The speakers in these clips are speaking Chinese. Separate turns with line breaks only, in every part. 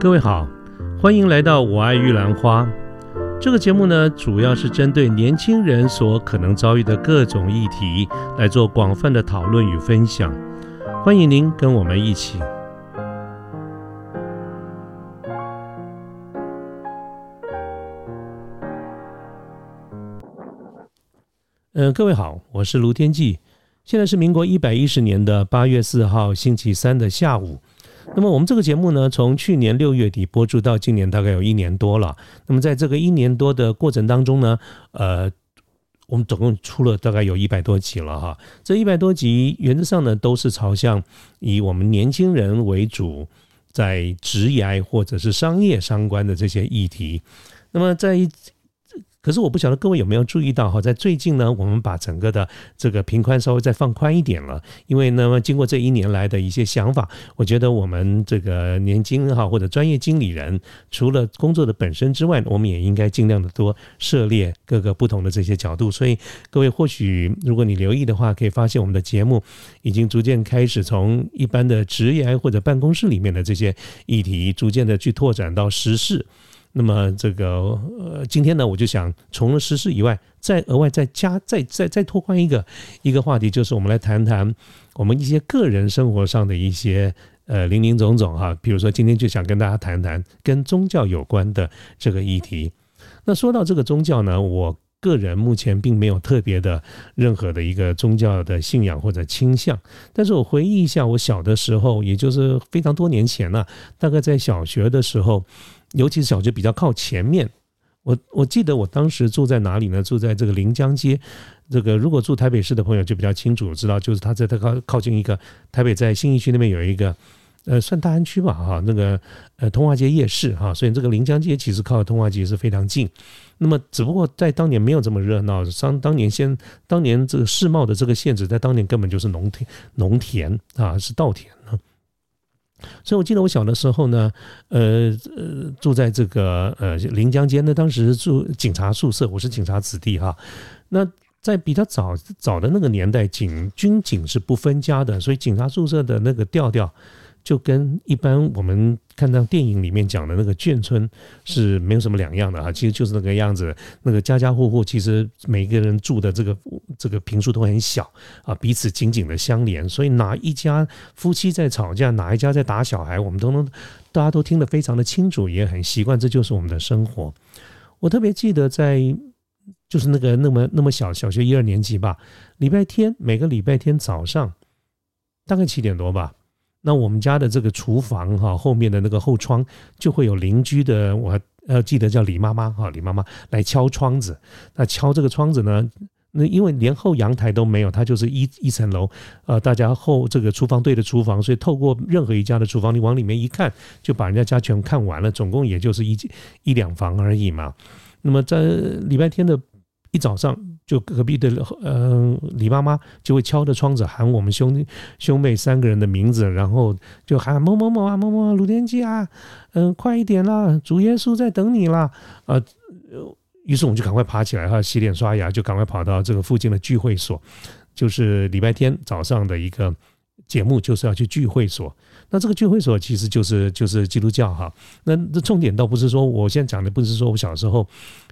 各位好，欢迎来到《我爱玉兰花》这个节目呢，主要是针对年轻人所可能遭遇的各种议题来做广泛的讨论与分享。欢迎您跟我们一起。嗯，各位好，我是卢天记。现在是民国一百一十年的八月四号星期三的下午。那么我们这个节目呢，从去年六月底播出到今年大概有一年多了。那么在这个一年多的过程当中呢，呃，我们总共出了大概有一百多集了哈。这一百多集原则上呢，都是朝向以我们年轻人为主，在职业或者是商业相关的这些议题。那么在可是我不晓得各位有没有注意到哈，在最近呢，我们把整个的这个频宽稍微再放宽一点了，因为那么经过这一年来的一些想法，我觉得我们这个年轻哈或者专业经理人，除了工作的本身之外，我们也应该尽量的多涉猎各个不同的这些角度。所以各位或许如果你留意的话，可以发现我们的节目已经逐渐开始从一般的职业或者办公室里面的这些议题，逐渐的去拓展到时事。那么这个呃，今天呢，我就想除了时事以外，再额外再加再再再拓宽一个一个话题，就是我们来谈谈我们一些个人生活上的一些呃零零总总哈。比如说今天就想跟大家谈谈跟宗教有关的这个议题。那说到这个宗教呢，我个人目前并没有特别的任何的一个宗教的信仰或者倾向，但是我回忆一下，我小的时候，也就是非常多年前了，大概在小学的时候。尤其是小学比较靠前面，我我记得我当时住在哪里呢？住在这个临江街。这个如果住台北市的朋友就比较清楚，知道就是他在他靠靠近一个台北在新义区那边有一个呃算大安区吧哈，那个呃通化街夜市哈，所以这个临江街其实靠通化街是非常近。那么只不过在当年没有这么热闹，当当年先当年这个世贸的这个限制，在当年根本就是农田农田啊，是稻田呢。所以，我记得我小的时候呢，呃呃，住在这个呃临江街，那当时住警察宿舍，我是警察子弟哈。那在比较早早的那个年代，警军警是不分家的，所以警察宿舍的那个调调。就跟一般我们看到电影里面讲的那个眷村是没有什么两样的哈，其实就是那个样子。那个家家户户其实每个人住的这个这个平数都很小啊，彼此紧紧的相连。所以哪一家夫妻在吵架，哪一家在打小孩，我们都能大家都听得非常的清楚，也很习惯。这就是我们的生活。我特别记得在就是那个那么那么小小学一二年级吧，礼拜天每个礼拜天早上大概七点多吧。那我们家的这个厨房哈，后面的那个后窗就会有邻居的，我呃记得叫李妈妈哈，李妈妈来敲窗子。那敲这个窗子呢，那因为连后阳台都没有，它就是一一层楼，呃，大家后这个厨房对着厨房，所以透过任何一家的厨房，你往里面一看，就把人家家全看完了，总共也就是一一两房而已嘛。那么在礼拜天的一早上。就隔壁的呃李妈妈就会敲着窗子喊我们兄弟兄妹三个人的名字，然后就喊某某某啊某某鲁天基啊，嗯快一点啦，主耶稣在等你啦啊！于是我们就赶快爬起来哈，洗脸刷牙，就赶快跑到这个附近的聚会所，就是礼拜天早上的一个节目，就是要去聚会所。那这个聚会所其实就是就是基督教哈，那这重点倒不是说我现在讲的不是说我小时候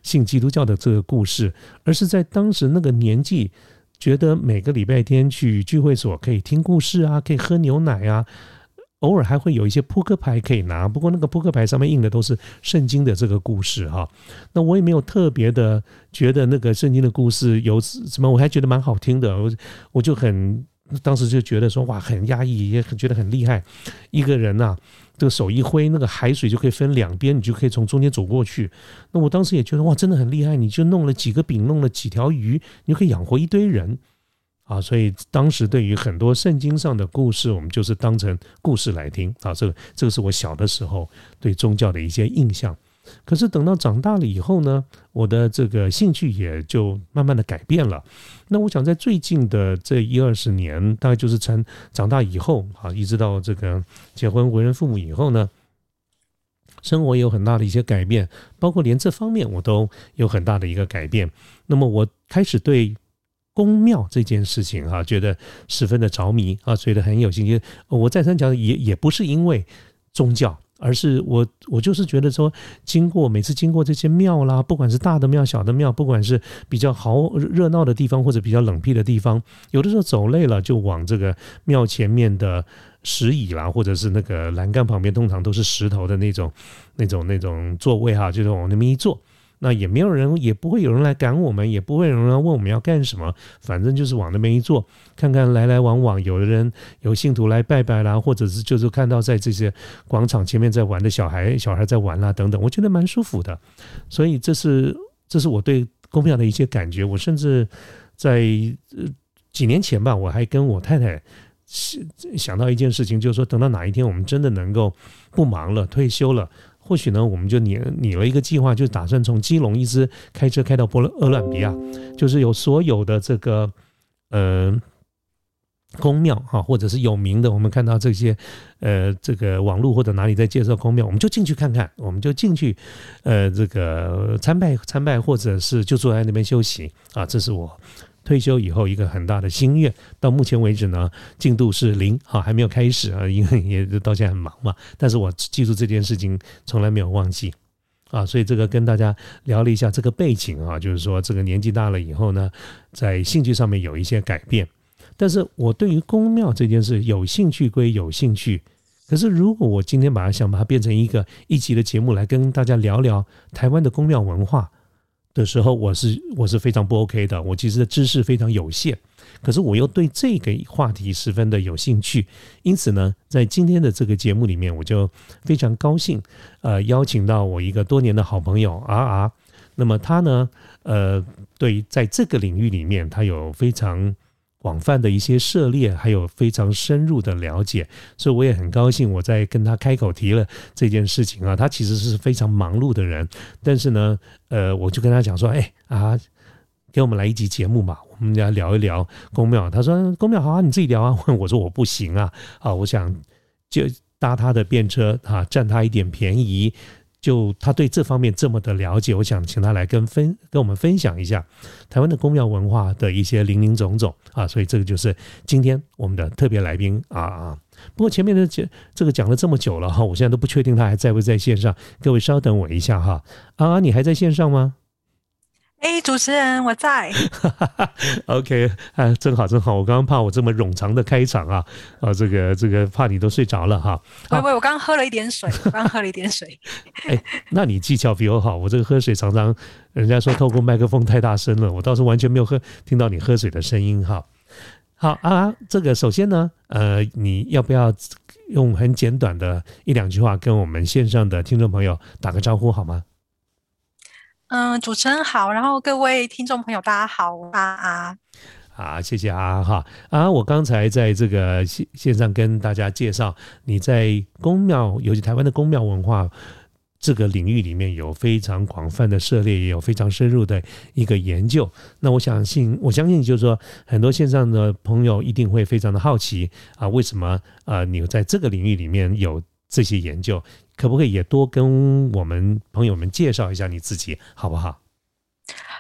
信基督教的这个故事，而是在当时那个年纪，觉得每个礼拜天去聚会所可以听故事啊，可以喝牛奶啊，偶尔还会有一些扑克牌可以拿，不过那个扑克牌上面印的都是圣经的这个故事哈，那我也没有特别的觉得那个圣经的故事有什么，我还觉得蛮好听的，我我就很。当时就觉得说哇很压抑，也很觉得很厉害。一个人呐，这个手一挥，那个海水就可以分两边，你就可以从中间走过去。那我当时也觉得哇，真的很厉害。你就弄了几个饼，弄了几条鱼，你就可以养活一堆人啊！所以当时对于很多圣经上的故事，我们就是当成故事来听啊。这个这个是我小的时候对宗教的一些印象。可是等到长大了以后呢，我的这个兴趣也就慢慢的改变了。那我想在最近的这一二十年，大概就是成长大以后啊，一直到这个结婚为人父母以后呢，生活有很大的一些改变，包括连这方面我都有很大的一个改变。那么我开始对宫庙这件事情哈，觉得十分的着迷啊，觉得很有兴趣。我再三讲，也也不是因为宗教。而是我我就是觉得说，经过每次经过这些庙啦，不管是大的庙、小的庙，不管是比较好热闹的地方或者比较冷僻的地方，有的时候走累了，就往这个庙前面的石椅啦，或者是那个栏杆旁边，通常都是石头的那种、那种、那种座位哈，就是往那边一坐。那也没有人，也不会有人来赶我们，也不会有人来问我们要干什么，反正就是往那边一坐，看看来来往往，有的人有信徒来拜拜啦，或者是就是看到在这些广场前面在玩的小孩，小孩在玩啦等等，我觉得蛮舒服的。所以这是这是我对公庙的一些感觉。我甚至在几年前吧，我还跟我太太想到一件事情，就是说等到哪一天我们真的能够不忙了，退休了。或许呢，我们就拟拟了一个计划，就打算从基隆一直开车开到波厄乱比亚，就是有所有的这个呃宫庙哈，或者是有名的，我们看到这些呃这个网络或者哪里在介绍宫庙，我们就进去看看，我们就进去呃这个参拜参拜，或者是就坐在那边休息啊，这是我。退休以后一个很大的心愿，到目前为止呢，进度是零，好还没有开始啊，因为也到现在很忙嘛。但是我记住这件事情，从来没有忘记啊，所以这个跟大家聊了一下这个背景啊，就是说这个年纪大了以后呢，在兴趣上面有一些改变。但是我对于宫庙这件事有兴趣归有兴趣，可是如果我今天把它想把它变成一个一集的节目来跟大家聊聊台湾的宫庙文化。的时候，我是我是非常不 OK 的。我其实知识非常有限，可是我又对这个话题十分的有兴趣。因此呢，在今天的这个节目里面，我就非常高兴，呃，邀请到我一个多年的好朋友啊啊。那么他呢，呃，对在这个领域里面，他有非常。广泛的一些涉猎，还有非常深入的了解，所以我也很高兴，我在跟他开口提了这件事情啊。他其实是非常忙碌的人，但是呢，呃，我就跟他讲说，哎啊，给我们来一集节目嘛，我们来聊一聊公庙。他说公庙好啊，你自己聊啊。我说我不行啊，啊，我想就搭他的便车啊，占他一点便宜。就他对这方面这么的了解，我想请他来跟分跟我们分享一下台湾的公庙文化的一些林林总总啊，所以这个就是今天我们的特别来宾啊啊。不过前面的这这个讲了这么久了哈，我现在都不确定他还在不在线上，各位稍等我一下哈。啊，你还在线上吗？
哎，主持人，我在。
OK，啊，正好正好，我刚刚怕我这么冗长的开场啊，啊，这个这个怕你都睡着了哈。
喂喂，我刚刚喝了一点水，刚喝了一点水。
哎，那你技巧比我好，我这个喝水常常人家说透过麦克风太大声了，我倒是完全没有喝听到你喝水的声音哈。好啊，这个首先呢，呃，你要不要用很简短的一两句话跟我们线上的听众朋友打个招呼好吗？
嗯，主持人好，然后各位听众朋友，大家好，啊啊，
好，谢谢啊哈啊，我刚才在这个线线上跟大家介绍，你在宫庙，尤其台湾的宫庙文化这个领域里面有非常广泛的涉猎，也有非常深入的一个研究。那我相信，我相信就是说，很多线上的朋友一定会非常的好奇啊，为什么啊，你在这个领域里面有这些研究？可不可以也多跟我们朋友们介绍一下你自己，好不好？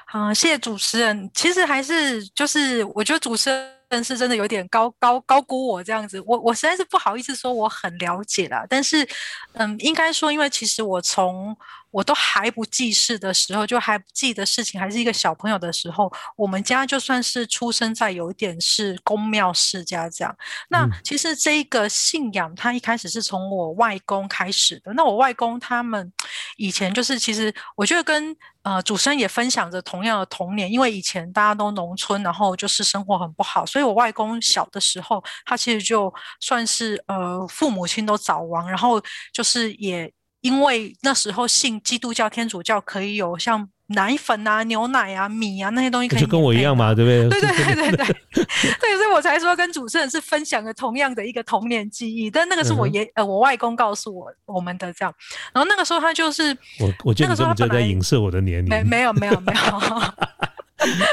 好，谢谢主持人。其实还是就是，我觉得主持人是真的有点高高高估我这样子。我我实在是不好意思说我很了解了，但是嗯，应该说，因为其实我从我都还不记事的时候，就还不记得事情，还是一个小朋友的时候，我们家就算是出生在有一点是公庙世家这样。那其实这一个信仰，它一开始是从我外公开始的。那我外公他们以前就是，其实我觉得跟呃主持人也分享着同样的童年，因为以前大家都农村，然后就是生活很不好，所以我外公小的时候，他其实就算是呃父母亲都早亡，然后就是也。因为那时候信基督教、天主教可以有像奶粉啊、牛奶啊、米啊那些东西，可以
就跟我一样嘛，对不
对？对对对对对，对，所以我才说跟主持人是分享了同样的一个童年记忆。但那个是我爷呃我外公告诉我我们的这样，然后那个时候他就是
我我觉得你就在影射我的年龄，
没没有没有没有。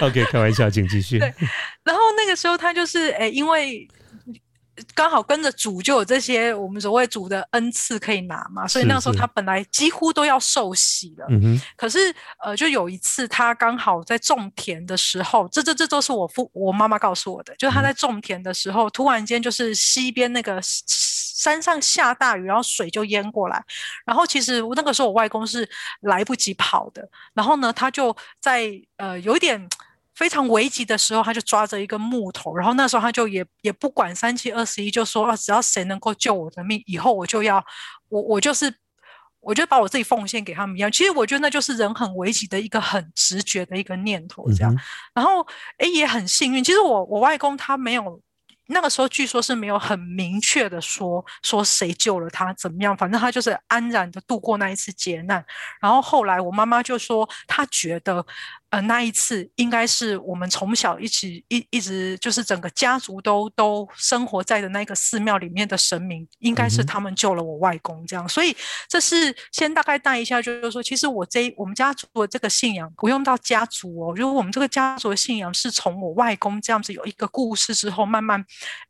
OK，开玩笑，请继续。
对，然后那个时候他就是诶，因为。刚好跟着主就有这些我们所谓主的恩赐可以拿嘛，所以那时候他本来几乎都要受洗了。嗯可是呃，就有一次他刚好在种田的时候，这这这都是我父我妈妈告诉我的，就是他在种田的时候，突然间就是西边那个山上下大雨，然后水就淹过来。然后其实那个时候我外公是来不及跑的，然后呢，他就在呃有一点非常危急的时候，他就抓着一个木头，然后那时候他就也也不管三七二十一，就说啊，只要谁能够救我的命，以后我就要我我就是。我就把我自己奉献给他们一样，其实我觉得那就是人很危急的一个很直觉的一个念头，这样。然后，哎，也很幸运。其实我我外公他没有那个时候，据说是没有很明确的说说谁救了他怎么样，反正他就是安然的度过那一次劫难。然后后来我妈妈就说，她觉得。呃，那一次应该是我们从小一起一一直就是整个家族都都生活在的那个寺庙里面的神明，应该是他们救了我外公这样。所以这是先大概带一下，就是说，其实我这我们家族的这个信仰不用到家族哦，就是我们这个家族的信仰是从我外公这样子有一个故事之后，慢慢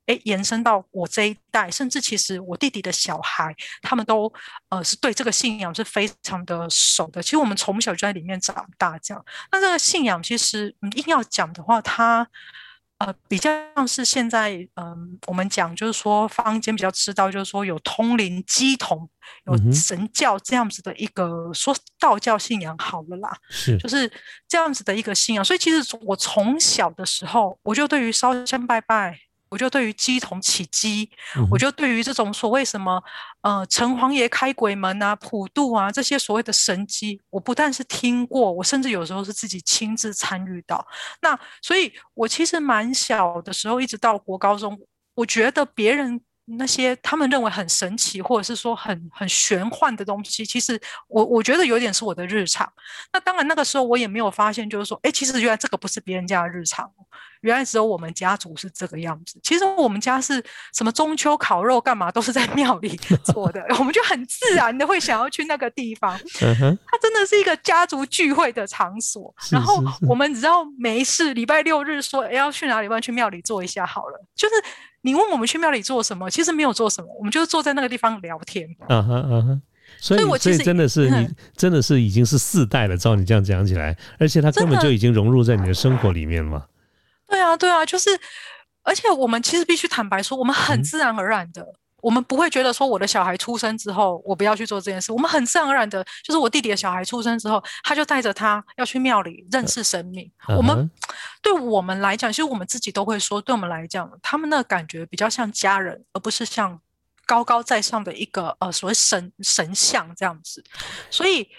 哎延伸到我这一代，甚至其实我弟弟的小孩，他们都呃是对这个信仰是非常的熟的。其实我们从小就在里面长大这样，那这个。信仰其实，硬要讲的话，它呃比较像是现在，嗯，我们讲就是说坊间比较知道，就是说有通灵机童，有神教这样子的一个说道教信仰好了啦，
是
就是这样子的一个信仰。所以其实我从小的时候，我就对于烧香拜拜。我就对于鸡同起鸡，我就对于这种所谓什么呃城隍爷开鬼门啊、普渡啊这些所谓的神机，我不但是听过，我甚至有时候是自己亲自参与到。那所以，我其实蛮小的时候，一直到国高中，我觉得别人。那些他们认为很神奇，或者是说很很玄幻的东西，其实我我觉得有点是我的日常。那当然那个时候我也没有发现，就是说，哎，其实原来这个不是别人家的日常，原来只有我们家族是这个样子。其实我们家是什么中秋烤肉干嘛都是在庙里 做的，我们就很自然的会想要去那个地方。它真的是一个家族聚会的场所。然后我们只要没事，礼拜六日说，哎，要去哪里？要去庙里坐一下好了，就是。你问我们去庙里做什么？其实没有做什么，我们就是坐在那个地方聊天。
嗯哼嗯哼，所以所以真的是你真的是已经是四代了，照你这样讲起来，而且他根本就已经融入在你的生活里面嘛。
对啊对啊，就是而且我们其实必须坦白说，我们很自然而然的。我们不会觉得说我的小孩出生之后我不要去做这件事，我们很自然而然的，就是我弟弟的小孩出生之后，他就带着他要去庙里认识神明。我们对我们来讲，其实我们自己都会说，对我们来讲，他们那感觉比较像家人，而不是像高高在上的一个呃所谓神神像这样子，所以。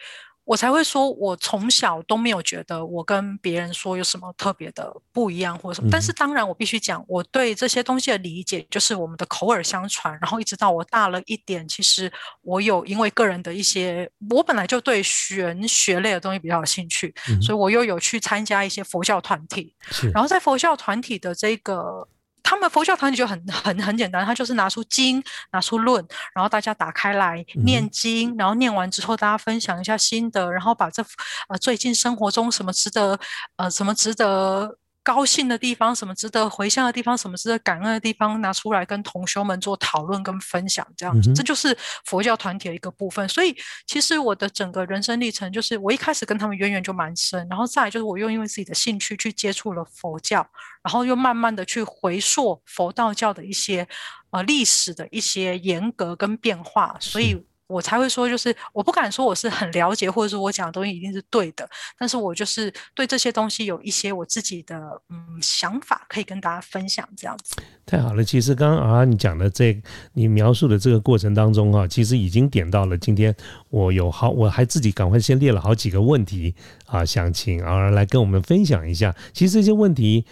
我才会说，我从小都没有觉得我跟别人说有什么特别的不一样或者什么。但是当然，我必须讲，我对这些东西的理解就是我们的口耳相传。然后一直到我大了一点，其实我有因为个人的一些，我本来就对玄学类的东西比较有兴趣，所以我又有去参加一些佛教团体。然后在佛教团体的这个。他们佛教团体就很很很简单，他就是拿出经，拿出论，然后大家打开来念经，然后念完之后大家分享一下心得，然后把这呃最近生活中什么值得呃什么值得。高兴的地方，什么值得回向的地方，什么值得感恩的地方，拿出来跟同修们做讨论跟分享，这样子，这就是佛教团体的一个部分。所以，其实我的整个人生历程，就是我一开始跟他们渊源就蛮深，然后再来就是我又因为自己的兴趣去接触了佛教，然后又慢慢的去回溯佛道教的一些呃历史的一些严格跟变化，所以。我才会说，就是我不敢说我是很了解，或者说我讲的东西一定是对的，但是我就是对这些东西有一些我自己的嗯想法，可以跟大家分享这样子。
太好了，其实刚刚啊你讲的这你描述的这个过程当中啊，其实已经点到了今天我有好我还自己赶快先列了好几个问题啊，想请啊来跟我们分享一下。其实这些问题。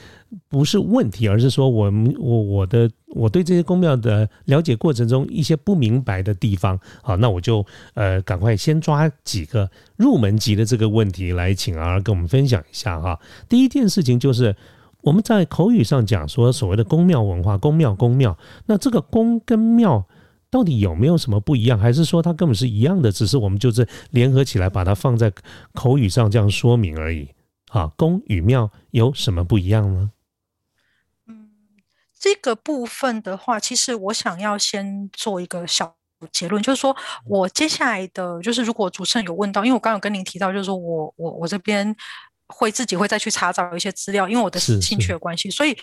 不是问题，而是说我们我我的我对这些宫庙的了解过程中一些不明白的地方，好，那我就呃赶快先抓几个入门级的这个问题来请儿跟我们分享一下哈。第一件事情就是我们在口语上讲说所谓的宫庙文化，宫庙宫庙，那这个宫跟庙到底有没有什么不一样，还是说它根本是一样的，只是我们就是联合起来把它放在口语上这样说明而已啊？宫与庙有什么不一样呢？
这个部分的话，其实我想要先做一个小结论，就是说我接下来的，就是如果主持人有问到，因为我刚刚有跟您提到，就是说我我我这边会自己会再去查找一些资料，因为我的兴趣的关系，所以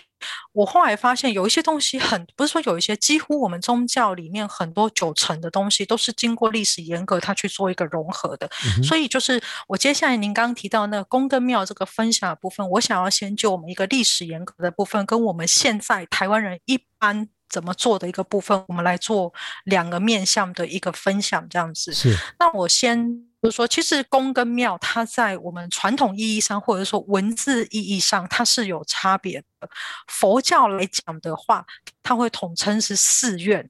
我后来发现有一些东西很不是说有一些，几乎我们宗教里面很多九成的东西都是经过历史严格它去做一个融合的。所以就是我接下来您刚刚提到那个宫跟庙这个分享的部分，我想要先就我们一个历史严格的部分，跟我们现在台湾人一般怎么做的一个部分，我们来做两个面向的一个分享，这样子。
是。
那我先。就是说，其实宫跟庙，它在我们传统意义上，或者说文字意义上，它是有差别的。佛教来讲的话，它会统称是寺院，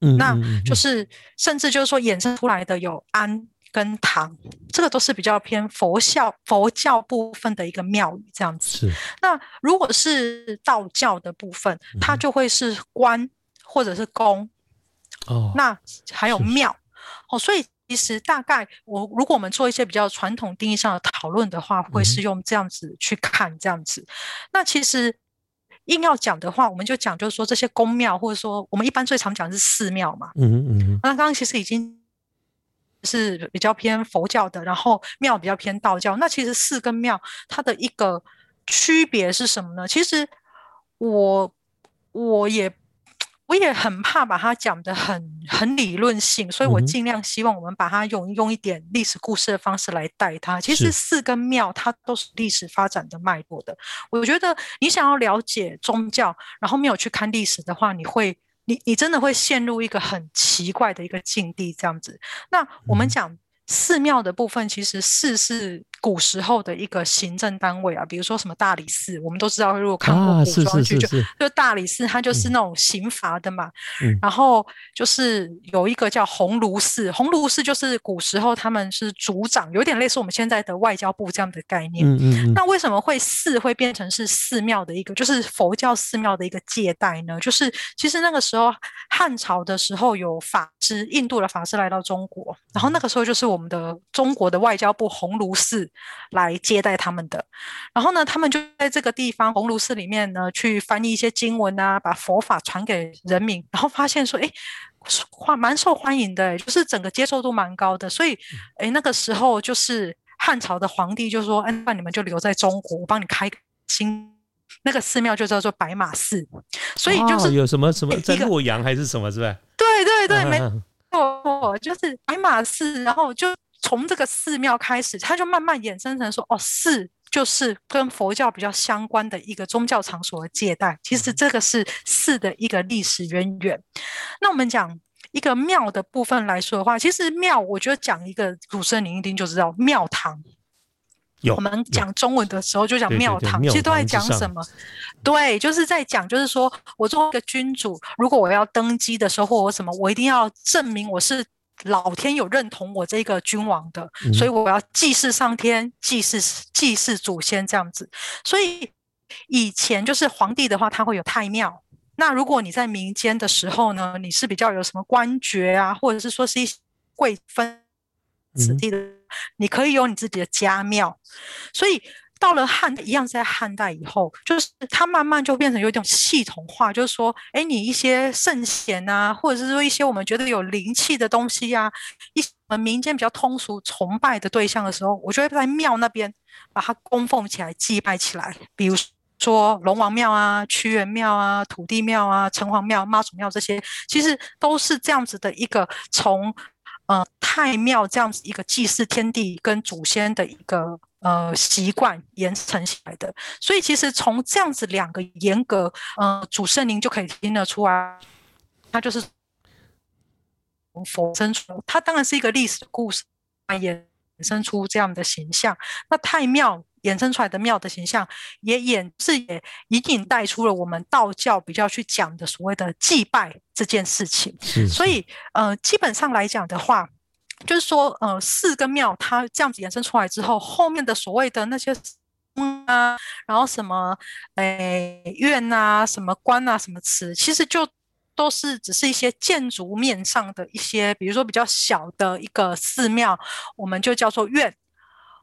嗯，
那就是甚至就是说衍生出来的有庵跟堂，这个都是比较偏佛教佛教部分的一个庙宇这样子。
是。
那如果是道教的部分，它就会是观或者是宫，
哦，
那还有庙，哦，所以。其实大概我如果我们做一些比较传统定义上的讨论的话，会是用这样子去看这样子。那其实硬要讲的话，我们就讲就是说这些宫庙，或者说我们一般最常讲是寺庙嘛。
嗯嗯。
那刚刚其实已经是比较偏佛教的，然后庙比较偏道教。那其实寺跟庙它的一个区别是什么呢？其实我我也。我也很怕把它讲的很很理论性，所以我尽量希望我们把它用用一点历史故事的方式来带它。其实寺跟庙它都是历史发展的脉络的。我觉得你想要了解宗教，然后没有去看历史的话，你会你你真的会陷入一个很奇怪的一个境地这样子。那我们讲寺庙的部分，其实寺是。古时候的一个行政单位啊，比如说什么大理寺，我们都知道，如果看过古装剧，就就大理寺，它就是那种刑罚的嘛。然后就是有一个叫鸿胪寺，鸿胪寺就是古时候他们是族长，有点类似我们现在的外交部这样的概念。
嗯嗯。
那为什么会寺会变成是寺庙的一个，就是佛教寺庙的一个借代呢？就是其实那个时候汉朝的时候有法师，印度的法师来到中国，然后那个时候就是我们的中国的外交部鸿胪寺。来接待他们的，然后呢，他们就在这个地方鸿胪寺里面呢，去翻译一些经文啊，把佛法传给人民，然后发现说，哎，欢蛮受欢迎的，就是整个接受度蛮高的，所以，哎，那个时候就是汉朝的皇帝就说，哎，那你们就留在中国，我帮你开新那个寺庙，就叫做白马寺，所以就是
有什么什么在洛阳还是什么，是吧？
对对对，没 错，就是白马寺，然后就。从这个寺庙开始，它就慢慢衍生成说，哦，寺就是跟佛教比较相关的一个宗教场所的借代。其实这个是寺的一个历史渊源。那我们讲一个庙的部分来说的话，其实庙，我觉得讲一个主持人您一定就知道庙堂。
有
我们讲中文的时候就讲庙堂，其实都在讲什么？对，就是在讲，就是说我作为一个君主，如果我要登基的时候，或我什么，我一定要证明我是。老天有认同我这个君王的，所以我要祭祀上天，祭祀祭祀祖先这样子。所以以前就是皇帝的话，他会有太庙。那如果你在民间的时候呢，你是比较有什么官爵啊，或者是说是一些贵分子弟的，你可以有你自己的家庙。所以。到了汉一样，在汉代以后，就是它慢慢就变成有一种系统化，就是说，哎，你一些圣贤啊，或者是说一些我们觉得有灵气的东西呀，一些民间比较通俗崇拜的对象的时候，我就会在庙那边把它供奉起来、祭拜起来。比如说龙王庙啊、屈原庙啊、土地庙啊、城隍庙、妈祖庙这些，其实都是这样子的一个从呃太庙这样子一个祭祀天地跟祖先的一个。呃，习惯延承起来的，所以其实从这样子两个严格，呃，主圣灵就可以听得出来，他就是从佛生出，它当然是一个历史故事，衍生出这样的形象。那太庙衍生出来的庙的形象，也演是也隐隐带出了我们道教比较去讲的所谓的祭拜这件事情。是所以，呃，基本上来讲的话。就是说，呃，寺跟庙它这样子衍生出来之后，后面的所谓的那些嗯啊，然后什么诶院啊，什么官啊，什么词，其实就都是只是一些建筑面上的一些，比如说比较小的一个寺庙，我们就叫做院，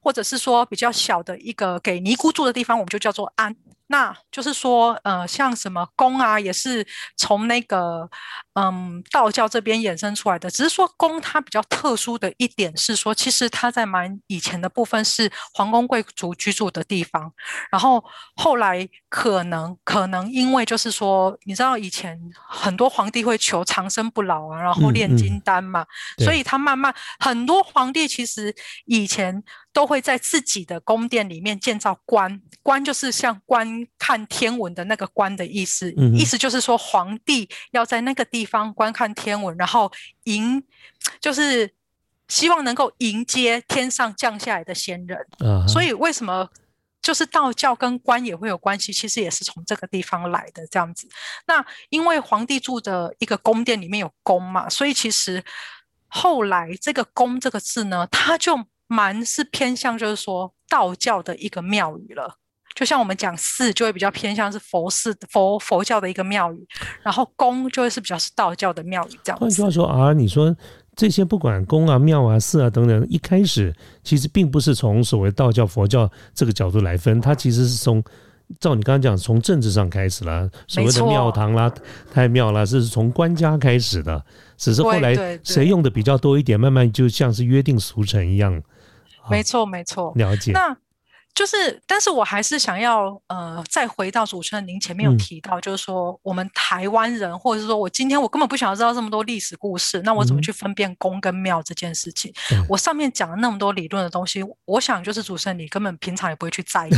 或者是说比较小的一个给尼姑住的地方，我们就叫做庵。那就是说，呃，像什么宫啊，也是从那个嗯道教这边衍生出来的。只是说宫它比较特殊的一点是说，其实它在蛮以前的部分是皇宫贵族居住的地方，然后后来可能可能因为就是说，你知道以前很多皇帝会求长生不老啊，然后炼金丹嘛，所以他慢慢很多皇帝其实以前都会在自己的宫殿里面建造官。观就是像观看天文的那个观的意思，意思就是说皇帝要在那个地方观看天文，然后迎，就是希望能够迎接天上降下来的仙人。所以为什么就是道教跟观也会有关系？其实也是从这个地方来的这样子。那因为皇帝住的一个宫殿里面有宫嘛，所以其实后来这个宫这个字呢，它就蛮是偏向就是说道教的一个庙宇了。就像我们讲寺，就会比较偏向是佛寺、佛佛教的一个庙宇，然后宫就会是比较是道教的庙宇这样。
换句话说啊，你说这些不管宫啊、庙啊、寺啊等等，一开始其实并不是从所谓道教、佛教这个角度来分，它其实是从照你刚刚讲，从政治上开始了，所谓的庙堂啦、太庙啦，是从官家开始的，只是后来谁用的比较多一点，慢慢就像是约定俗成一样。
没错，没错，
了解。
那。就是，但是我还是想要，呃，再回到主持人您前面有提到，就是说我们台湾人，或者是说我今天我根本不想要知道这么多历史故事，那我怎么去分辨宫跟庙这件事情？我上面讲了那么多理论的东西，我想就是主持人你根本平常也不会去在意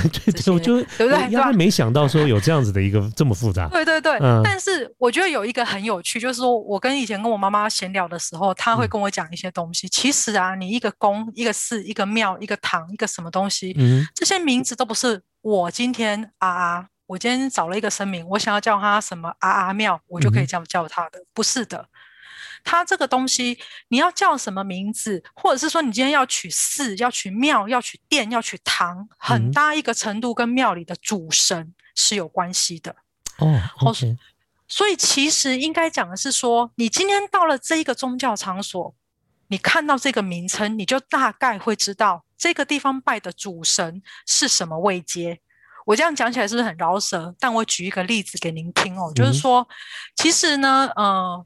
对不对？
压根没想到说有这样子的一个这么复杂。
对对对，但是我觉得有一个很有趣，就是说我跟以前跟我妈妈闲聊的时候，她会跟我讲一些东西。其实啊，你一个宫、一个寺、一个庙、一个堂、一个什么东西，嗯。这些名字都不是我今天啊啊，我今天找了一个声明，我想要叫他什么啊啊庙，我就可以这样叫他的，不是的。他这个东西，你要叫什么名字，或者是说你今天要取寺、要取庙、要取殿、要取堂，很大一个程度跟庙里的主神是有关系的。
哦，OK。
所以其实应该讲的是说，你今天到了这一个宗教场所，你看到这个名称，你就大概会知道。这个地方拜的主神是什么位阶？我这样讲起来是不是很饶舌？但我举一个例子给您听哦，就是说，其实呢，呃，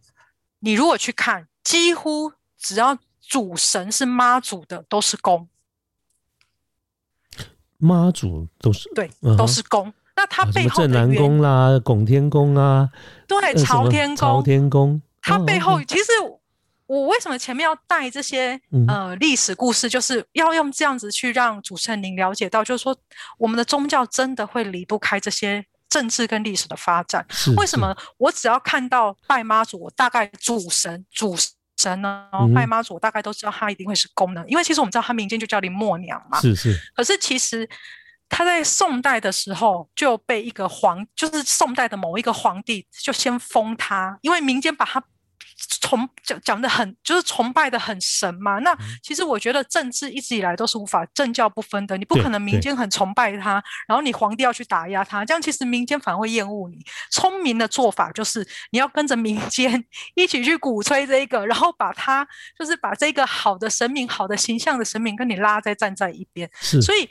你如果去看，几乎只要主神是妈祖的，都是宫。
妈祖都是
对，都是宫。那他背后
的正南宫啦、拱天宫啊，
对，朝天宫、
朝天宫，
它背后其实。我为什么前面要带这些呃历史故事，就是要用这样子去让主持人您了解到，就是说我们的宗教真的会离不开这些政治跟历史的发展。为什么我只要看到拜妈祖，我大概主神主神呢？拜妈祖，我大概都知道他一定会是公的？因为其实我们知道他民间就叫林默娘嘛。
是是。
可是其实他在宋代的时候就被一个皇，就是宋代的某一个皇帝就先封他，因为民间把他。崇讲讲的很，就是崇拜的很神嘛。那其实我觉得政治一直以来都是无法政教不分的。你不可能民间很崇拜他，然后你皇帝要去打压他，这样其实民间反而会厌恶你。聪明的做法就是你要跟着民间一起去鼓吹这个，然后把他就是把这个好的神明、好的形象的神明跟你拉在站在一边。所以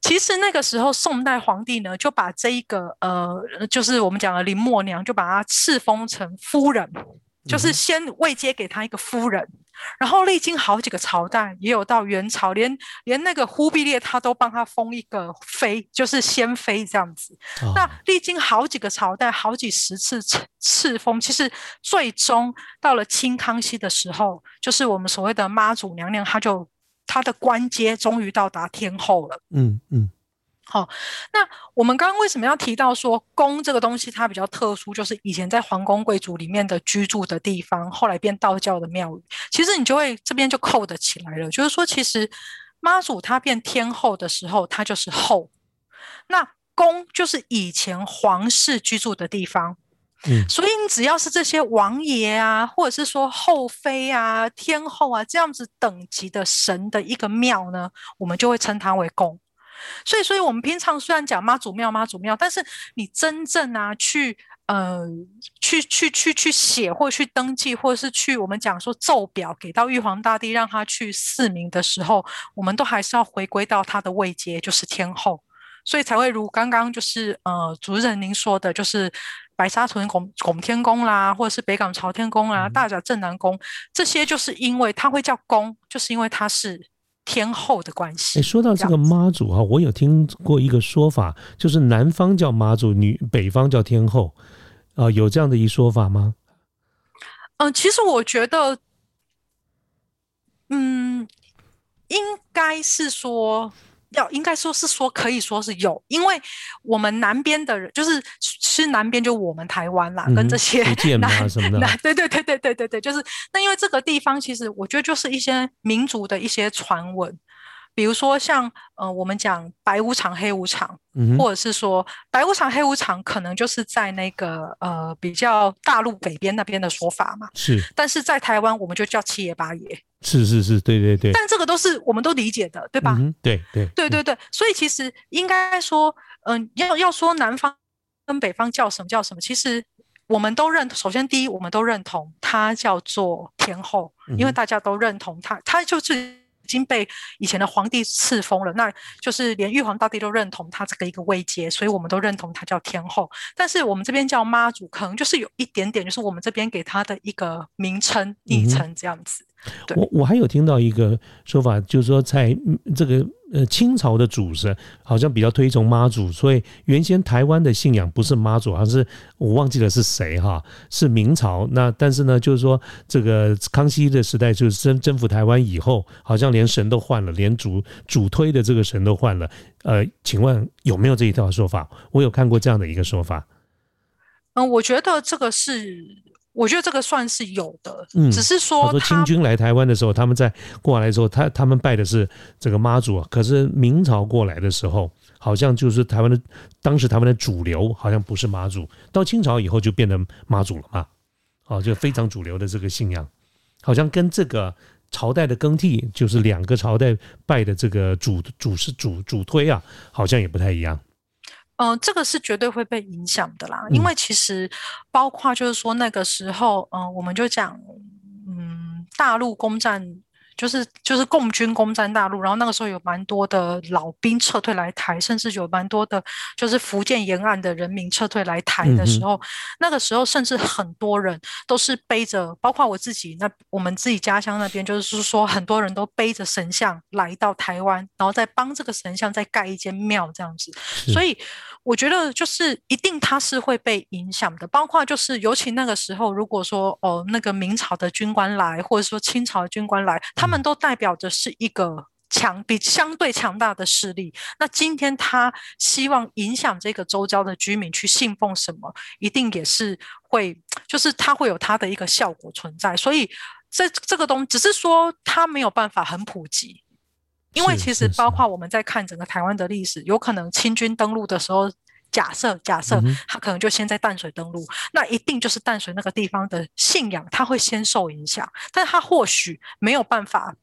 其实那个时候宋代皇帝呢，就把这一个呃，就是我们讲的林默娘，就把她赐封成夫人。就是先位接给他一个夫人，然后历经好几个朝代，也有到元朝，连连那个忽必烈他都帮他封一个妃，就是先妃这样子。那历经好几个朝代，好几十次赐封，其实最终到了清康熙的时候，就是我们所谓的妈祖娘娘，她就她的官阶终于到达天后了。嗯嗯。好，那我们刚刚为什么要提到说宫这个东西它比较特殊？就是以前在皇宫贵族里面的居住的地方，后来变道教的庙宇。其实你就会这边就扣得起来了，就是说，其实妈祖她变天后的时候，她就是后。那宫就是以前皇室居住的地方，嗯，所以你只要是这些王爷啊，或者是说后妃啊、天后啊这样子等级的神的一个庙呢，我们就会称它为宫。所以，所以我们平常虽然讲妈祖庙、妈祖庙，但是你真正啊去呃去去去去写或去登记，或者是去我们讲说奏表给到玉皇大帝让他去赐名的时候，我们都还是要回归到他的位阶，就是天后。所以才会如刚刚就是呃主任您说的，就是白沙屯拱拱天宫啦，或者是北港朝天宫啊、大甲镇南宫这些，就是因为它会叫宫，就是因为它是天后的关系。
哎，说到这个妈祖哈，我有听过一个说法，就是南方叫妈祖，女北方叫天后，啊，有这样的一说法吗？
嗯，其实我觉得，嗯，应该是说。要应该说是说可以说是有，因为我们南边的人就是是南边就我们台湾啦，跟这些
南什么的，
对对对对对对对，就是那因为这个地方其实我觉得就是一些民族的一些传闻。比如说像呃，我们讲白无常、黑无常，或者是说白无常、黑无常，可能就是在那个呃比较大陆北边那边的说法嘛。
是，
但是在台湾我们就叫七爷八爷。
是是是，对对对。
但这个都是我们都理解的，对吧？
对对
对对对。所以其实应该说，嗯，要要说南方跟北方叫什么叫什么，其实我们都认。首先第一，我们都认同它叫做天后，因为大家都认同它，它就是。已经被以前的皇帝赐封了，那就是连玉皇大帝都认同他这个一个位阶，所以我们都认同他叫天后。但是我们这边叫妈祖，可能就是有一点点，就是我们这边给他的一个名称、昵称这样子。
我我还有听到一个说法，就是说在这个呃清朝的祖神好像比较推崇妈祖，所以原先台湾的信仰不是妈祖，而是我忘记了是谁哈，是明朝。那但是呢，就是说这个康熙的时代就是征征服台湾以后，好像连神都换了，连主主推的这个神都换了。呃，请问有没有这一套说法？我有看过这样的一个说法。
嗯，我觉得这个是。我觉得这个算是有的，嗯，只是说，
说清军来台湾的时候，他们在过来的时候，他他们拜的是这个妈祖啊，可是明朝过来的时候，好像就是台湾的当时台湾的主流好像不是妈祖，到清朝以后就变成妈祖了嘛，哦，就非常主流的这个信仰，好像跟这个朝代的更替，就是两个朝代拜的这个主主是主主推啊，好像也不太一样。
嗯，这个是绝对会被影响的啦，因为其实包括就是说那个时候，嗯，我们就讲，嗯，大陆攻占。就是就是共军攻占大陆，然后那个时候有蛮多的老兵撤退来台，甚至有蛮多的，就是福建沿岸的人民撤退来台的时候，那个时候甚至很多人都是背着，包括我自己，那我们自己家乡那边，就是说很多人都背着神像来到台湾，然后再帮这个神像再盖一间庙这样子，所以我觉得就是一定它是会被影响的，包括就是尤其那个时候，如果说哦那个明朝的军官来，或者说清朝的军官来。他们都代表着是一个强比相对强大的势力。那今天他希望影响这个周遭的居民去信奉什么，一定也是会，就是他会有他的一个效果存在。所以这这个东只是说他没有办法很普及，因为其实包括我们在看整个台湾的历史，有可能清军登陆的时候。假设假设他可能就先在淡水登陆，那一定就是淡水那个地方的信仰，他会先受影响，但他或许没有办法，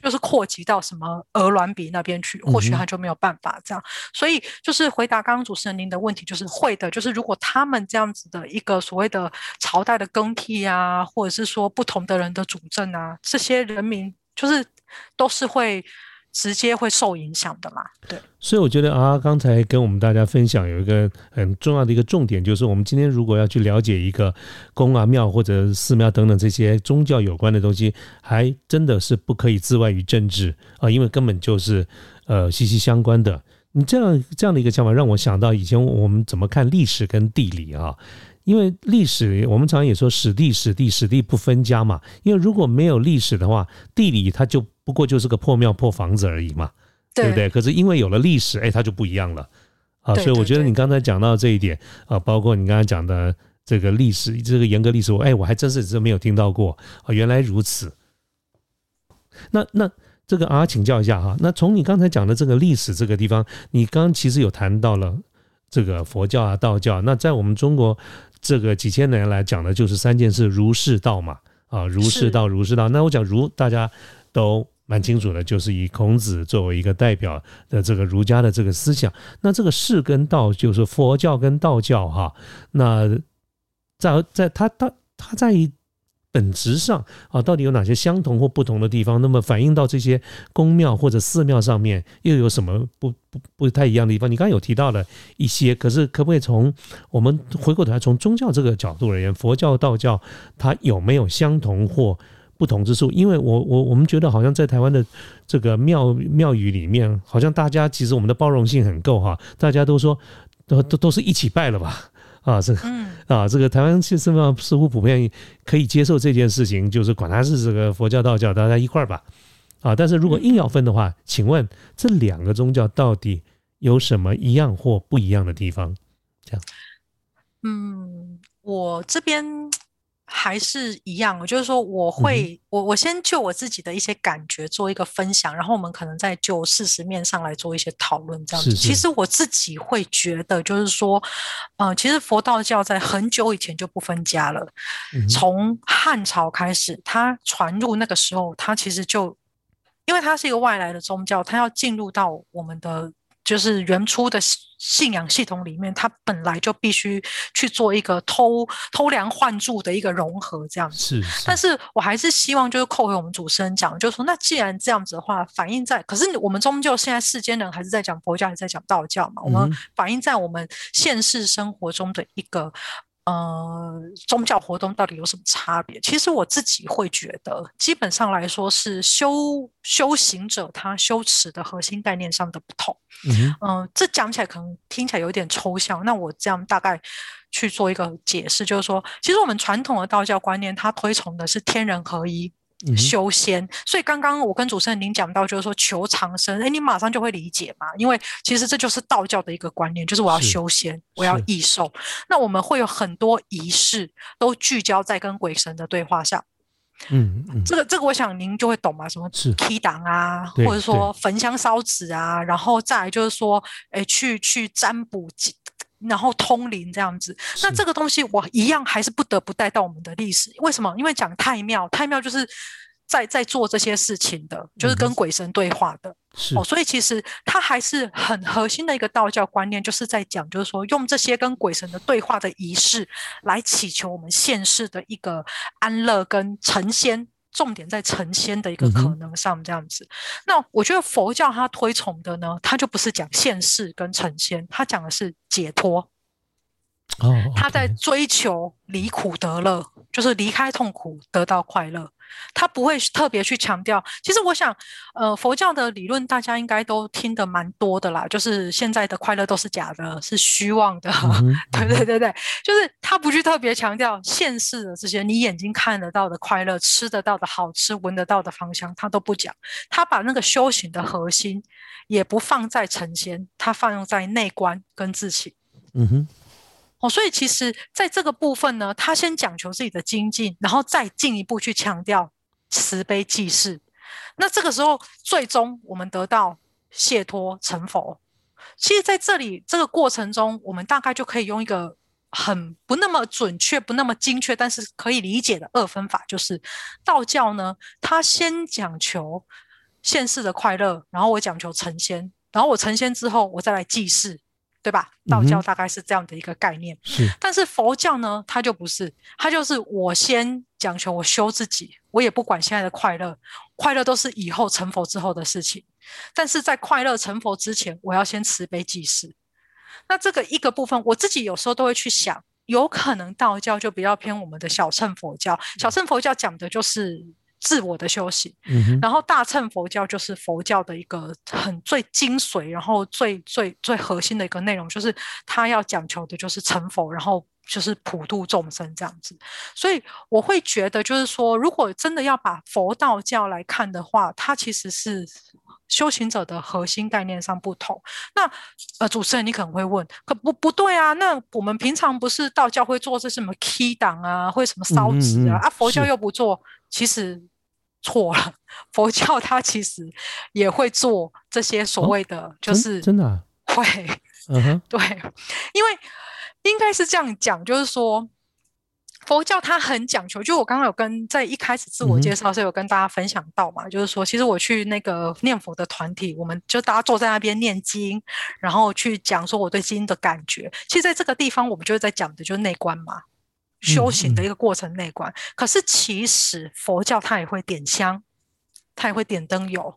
就是扩及到什么鹅銮鼻那边去，或许他就没有办法这样。所以就是回答刚刚主持人您的问题，就是会的，就是如果他们这样子的一个所谓的朝代的更替啊，或者是说不同的人的主政啊，这些人民就是都是会。直接会受影响的嘛？对，
所以我觉得啊，刚才跟我们大家分享有一个很重要的一个重点，就是我们今天如果要去了解一个宫啊庙或者寺庙等等这些宗教有关的东西，还真的是不可以自外于政治啊，因为根本就是呃息息相关的。你这样这样的一个想法，让我想到以前我们怎么看历史跟地理啊？因为历史我们常常也说史地史地史地不分家嘛，因为如果没有历史的话，地理它就。不过就是个破庙破房子而已嘛，对不对？可是因为有了历史，哎，它就不一样了啊！所以我觉得你刚才讲到这一点啊，包括你刚才讲的这个历史，这个严格历史，我哎，我还真是真没有听到过啊！原来如此。那那这个啊，请教一下哈，那从你刚才讲的这个历史这个地方，你刚刚其实有谈到了这个佛教啊、道教，那在我们中国这个几千年来讲的就是三件事：儒释道嘛啊，儒释道，儒释道。那我讲儒，大家都。蛮清楚的，就是以孔子作为一个代表的这个儒家的这个思想。那这个士跟道，就是佛教跟道教哈。那在在他他他在本质上啊，到底有哪些相同或不同的地方？那么反映到这些宫庙或者寺庙上面，又有什么不不不太一样的地方？你刚刚有提到了一些，可是可不可以从我们回过头来从宗教这个角度而言，佛教、道教它有没有相同或不同之处？因为我我我们觉得好像在台湾的这个庙庙宇里面，好像大家其实我们的包容性很够哈，大家都说都都都是一起拜了吧。啊，这个啊，这个台湾其实嘛，似乎普遍可以接受这件事情，就是管它是这个佛教、道教，大家一块儿吧。啊，但是如果硬要分的话，请问这两个宗教到底有什么一样或不一样的地方？这样，
嗯，我这边。还是一样，就是说，我会，我我先就我自己的一些感觉做一个分享，然后我们可能再就事实面上来做一些讨论，这样子。其实我自己会觉得，就是说，呃，其实佛道教在很久以前就不分家了，从汉朝开始，它传入那个时候，它其实就，因为它是一个外来的宗教，它要进入到我们的。就是原初的信仰系统里面，它本来就必须去做一个偷偷梁换柱的一个融合，这样子。
是。
但是我还是希望，就是扣回我们主持人讲，就是说，那既然这样子的话，反映在，可是我们终究现在世间人还是在讲佛教，还是在讲道教嘛？我们反映在我们现实生活中的一个。呃，宗教活动到底有什么差别？其实我自己会觉得，基本上来说是修修行者他修持的核心概念上的不同。嗯，这讲起来可能听起来有点抽象。那我这样大概去做一个解释，就是说，其实我们传统的道教观念，它推崇的是天人合一。修仙，所以刚刚我跟主持人您讲到，就是说求长生，哎，你马上就会理解嘛，因为其实这就是道教的一个观念，就是我要修仙，我要益寿。那我们会有很多仪式都聚焦在跟鬼神的对话上。嗯，嗯这个这个，我想您就会懂嘛，什么提档啊，或者说焚香烧纸啊，然后再来就是说，哎，去去占卜。然后通灵这样子，那这个东西我一样还是不得不带到我们的历史。为什么？因为讲太庙，太庙就是在在做这些事情的，就是跟鬼神对话的。哦，所以其实它还是很核心的一个道教观念，就是在讲，就是说用这些跟鬼神的对话的仪式来祈求我们现世的一个安乐跟成仙。重点在成仙的一个可能上，这样子。那我觉得佛教它推崇的呢，它就不是讲现世跟成仙，它讲的是解脱。哦，他在追求离苦得乐，就是离开痛苦得到快乐。他不会特别去强调。其实我想，呃，佛教的理论大家应该都听得蛮多的啦。就是现在的快乐都是假的，是虚妄的。对对对对，就是他不去特别强调现世的这些你眼睛看得到的快乐、吃得到的好吃、闻得到的芳香，他都不讲。他把那个修行的核心也不放在成仙，他放用在内观跟自省。嗯哼。哦，所以其实在这个部分呢，他先讲求自己的精进，然后再进一步去强调慈悲济世。那这个时候，最终我们得到解脱成佛。其实，在这里这个过程中，我们大概就可以用一个很不那么准确、不那么精确，但是可以理解的二分法，就是道教呢，它先讲求现世的快乐，然后我讲求成仙，然后我成仙之后，我再来济世。对吧？道教大概是这样的一个概念，
是。
但是佛教呢，它就不是，它就是我先讲求我修自己，我也不管现在的快乐，快乐都是以后成佛之后的事情。但是在快乐成佛之前，我要先慈悲济世。那这个一个部分，我自己有时候都会去想，有可能道教就比较偏我们的小乘佛教，小乘佛教讲的就是。自我的修行，然后大乘佛教就是佛教的一个很最精髓，然后最最最核心的一个内容，就是他要讲求的就是成佛，然后就是普度众生这样子。所以我会觉得，就是说，如果真的要把佛道教来看的话，它其实是修行者的核心概念上不同。那呃，主持人你可能会问，可不不对啊？那我们平常不是道教会做这什么 key 档啊，会什么烧纸啊？啊，佛教又不做。其实错了，佛教它其实也会做这些所谓的，就是
真的
会，嗯哼，对，因为应该是这样讲，就是说佛教它很讲求，就我刚刚有跟在一开始自我介绍时候有跟大家分享到嘛，就是说其实我去那个念佛的团体，我们就大家坐在那边念经，然后去讲说我对经的感觉，其实在这个地方我们就是在讲的就是内观嘛。修行的一个过程内观。可是其实佛教它也会点香，它也会点灯油，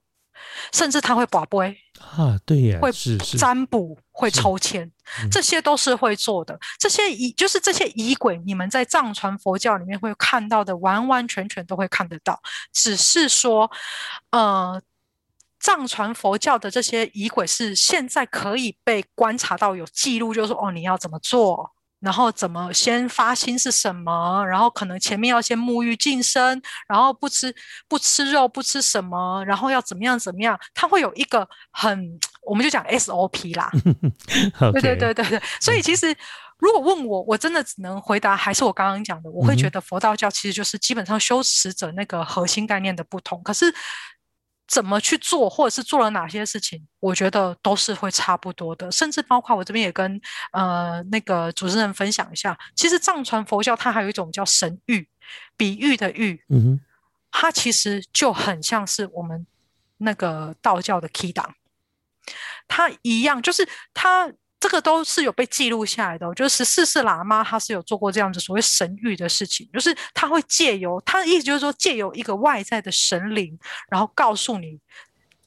甚至他会把杯
啊，对呀，
会占卜，会抽签，
嗯
这些都是会做的。这些仪就是这些仪轨，你们在藏传佛教里面会看到的，完完全全都会看得到。只是说，呃，藏传佛教的这些仪轨是现在可以被观察到有记录，就是说哦，你要怎么做。然后怎么先发心是什么？然后可能前面要先沐浴净身，然后不吃不吃肉，不吃什么，然后要怎么样怎么样？它会有一个很，我们就讲 SOP 啦。对对对对对，所以其实如果问我，我真的只能回答还是我刚刚讲的，我会觉得佛道教其实就是基本上修持者那个核心概念的不同，可是怎么去做，或者是做了哪些事情，我觉得都是会差不多的，甚至包括我这边也跟呃那个主持人分享一下，其实藏传佛教它还有一种叫神域，比喻的喻，
嗯哼，
它其实就很像是我们那个道教的 key 档。它一样，就是它这个都是有被记录下来的、哦。就是十四世喇嘛他是有做过这样子所谓神谕的事情，就是他会借由他的意思就是说借由一个外在的神灵，然后告诉你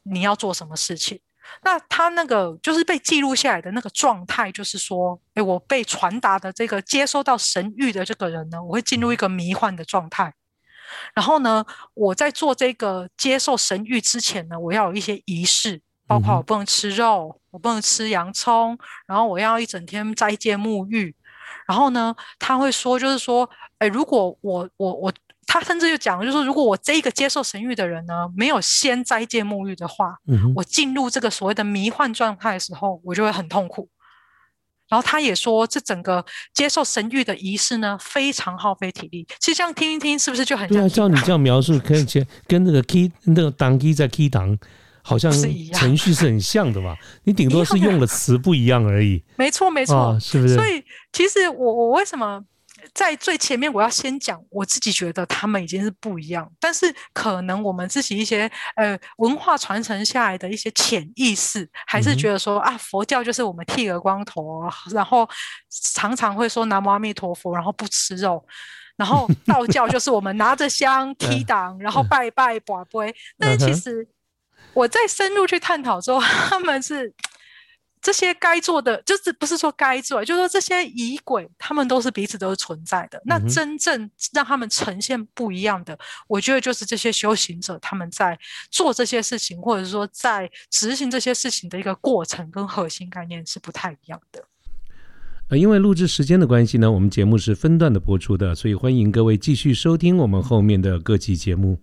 你要做什么事情。那他那个就是被记录下来的那个状态，就是说，诶，我被传达的这个接收到神谕的这个人呢，我会进入一个迷幻的状态。然后呢，我在做这个接受神谕之前呢，我要有一些仪式。包括我不能吃肉，我不能吃洋葱，然后我要一整天斋戒沐浴。然后呢，他会说，就是说，哎，如果我我我，他甚至就讲，就是说，如果我这一个接受神谕的人呢，没有先斋戒沐浴的话，
嗯
我进入这个所谓的迷幻状态的时候，我就会很痛苦。然后他也说，这整个接受神谕的仪式呢，非常耗费体力。其实这样听一听，是不是就很
对啊？照你这样描述，跟跟那个 key 那个当 key 在 key 档。好像程序是很像的嘛，你顶多是用的词不一样而已。
没错，没错、
啊，是不是？
所以其实我我为什么在最前面我要先讲，我自己觉得他们已经是不一样，但是可能我们自己一些呃文化传承下来的一些潜意识，还是觉得说、嗯、啊，佛教就是我们剃个光头，然后常常会说南无阿弥陀佛，然后不吃肉。然后道教就是我们拿着香 踢裆，然后拜拜把杯，但是其实。我再深入去探讨之后，他们是 这些该做的，就是不是说该做，就是说这些仪轨，他们都是彼此都是存在的。那真正让他们呈现不一样的，我觉得就是这些修行者他们在做这些事情，或者说在执行这些事情的一个过程跟核心概念是不太一样的。
呃，因为录制时间的关系呢，我们节目是分段的播出的，所以欢迎各位继续收听我们后面的各期节目。